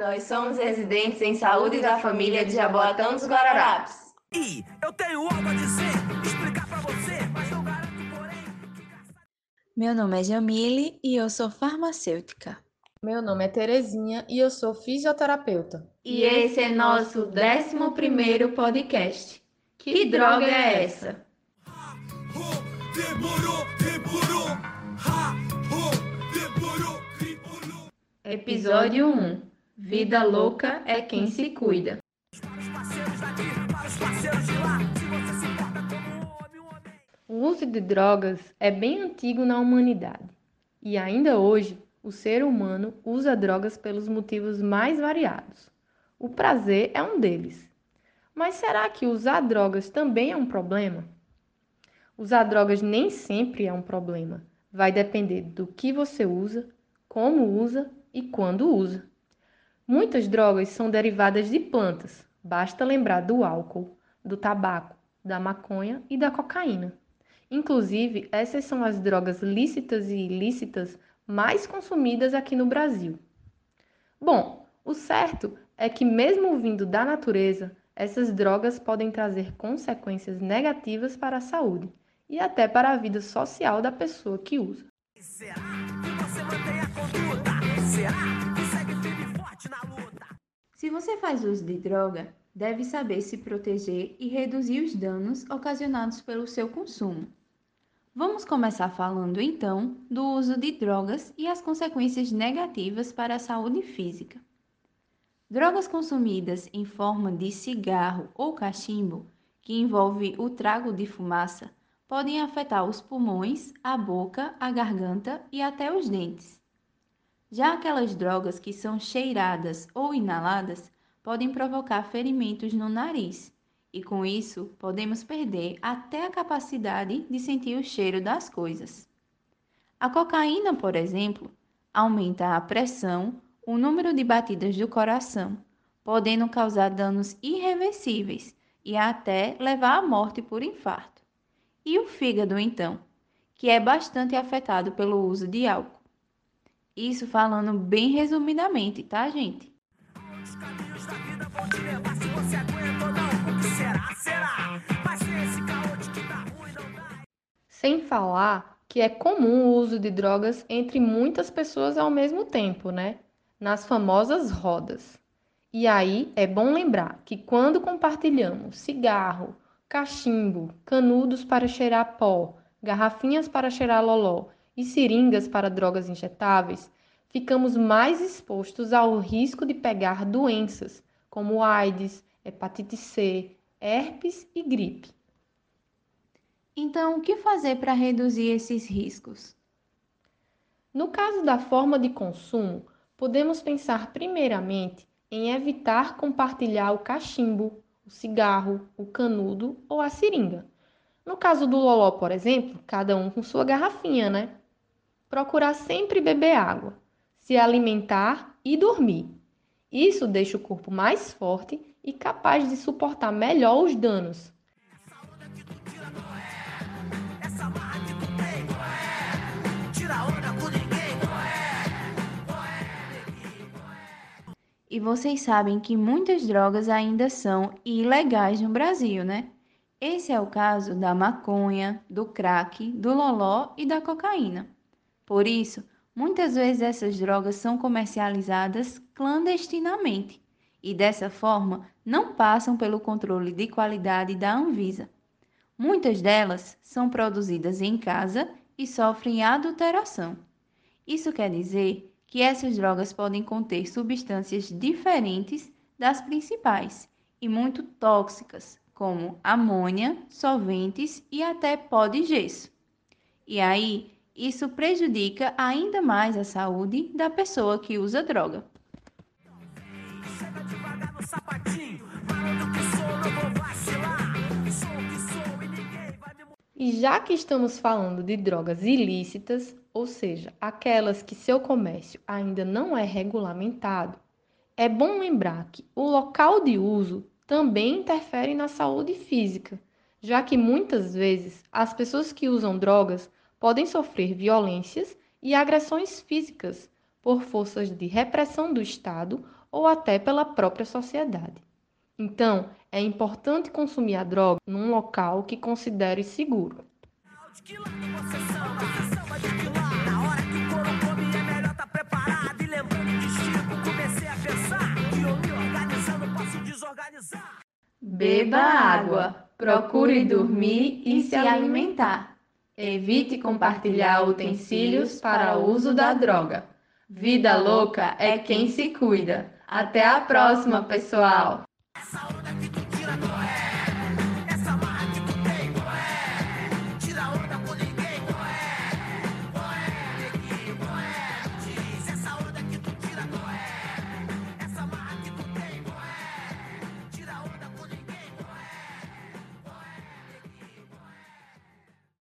Nós somos residentes em saúde da família de Jaboatão dos Guararapes. E eu tenho algo a dizer, explicar pra você, mas não garanto, porém. Meu nome é Jamile e eu sou farmacêutica. Meu nome é Terezinha e eu sou fisioterapeuta. E esse é nosso 11 podcast. Que droga é essa? Demorou, demorou. Ha, ho, demorou, demorou. Episódio 1 Vida louca é quem se cuida. O uso de drogas é bem antigo na humanidade. E ainda hoje, o ser humano usa drogas pelos motivos mais variados. O prazer é um deles. Mas será que usar drogas também é um problema? Usar drogas nem sempre é um problema. Vai depender do que você usa, como usa e quando usa. Muitas drogas são derivadas de plantas. Basta lembrar do álcool, do tabaco, da maconha e da cocaína. Inclusive, essas são as drogas lícitas e ilícitas mais consumidas aqui no Brasil. Bom, o certo é que, mesmo vindo da natureza, essas drogas podem trazer consequências negativas para a saúde e até para a vida social da pessoa que usa. Será que você mantém a conduta? Será Se você faz uso de droga, deve saber se proteger e reduzir os danos ocasionados pelo seu consumo. Vamos começar falando então do uso de drogas e as consequências negativas para a saúde física. Drogas consumidas em forma de cigarro ou cachimbo, que envolve o trago de fumaça, podem afetar os pulmões, a boca, a garganta e até os dentes. Já aquelas drogas que são cheiradas ou inaladas podem provocar ferimentos no nariz, e com isso podemos perder até a capacidade de sentir o cheiro das coisas. A cocaína, por exemplo, aumenta a pressão, o número de batidas do coração, podendo causar danos irreversíveis e até levar à morte por infarto. E o fígado, então, que é bastante afetado pelo uso de álcool. Isso falando bem resumidamente, tá, gente? Os caminhos da vida vão te levar se você aguenta ou não. O que será, será. Mas se esse caô de que ruim não dá. Sem falar que é comum o uso de drogas entre muitas pessoas ao mesmo tempo, né? Nas famosas rodas. E aí é bom lembrar que quando compartilhamos cigarro, cachimbo, canudos para cheirar pó, garrafinhas para cheirar loló e seringas para drogas injetáveis, ficamos mais expostos ao risco de pegar doenças como AIDS, hepatite C, herpes e gripe. Então, o que fazer para reduzir esses riscos? No caso da forma de consumo, podemos pensar primeiramente em evitar compartilhar o cachimbo, o cigarro, o canudo ou a seringa. No caso do loló, por exemplo, cada um com sua garrafinha, né? Procurar sempre beber água, se alimentar e dormir. Isso deixa o corpo mais forte e capaz de suportar melhor os danos. E vocês sabem que muitas drogas ainda são ilegais no Brasil, né? Esse é o caso da maconha, do crack, do loló e da cocaína. Por isso, muitas vezes essas drogas são comercializadas clandestinamente e dessa forma não passam pelo controle de qualidade da Anvisa. Muitas delas são produzidas em casa e sofrem adulteração. Isso quer dizer que essas drogas podem conter substâncias diferentes das principais e muito tóxicas, como amônia, solventes e até pó de gesso. E aí, isso prejudica ainda mais a saúde da pessoa que usa droga. E já que estamos falando de drogas ilícitas, ou seja, aquelas que seu comércio ainda não é regulamentado, é bom lembrar que o local de uso também interfere na saúde física, já que muitas vezes as pessoas que usam drogas podem sofrer violências e agressões físicas por forças de repressão do Estado ou até pela própria sociedade. Então, é importante consumir a droga num local que considere seguro. Beba água, procure dormir e se alimentar. Evite compartilhar utensílios para uso da droga. Vida louca é quem se cuida. Até a próxima, pessoal!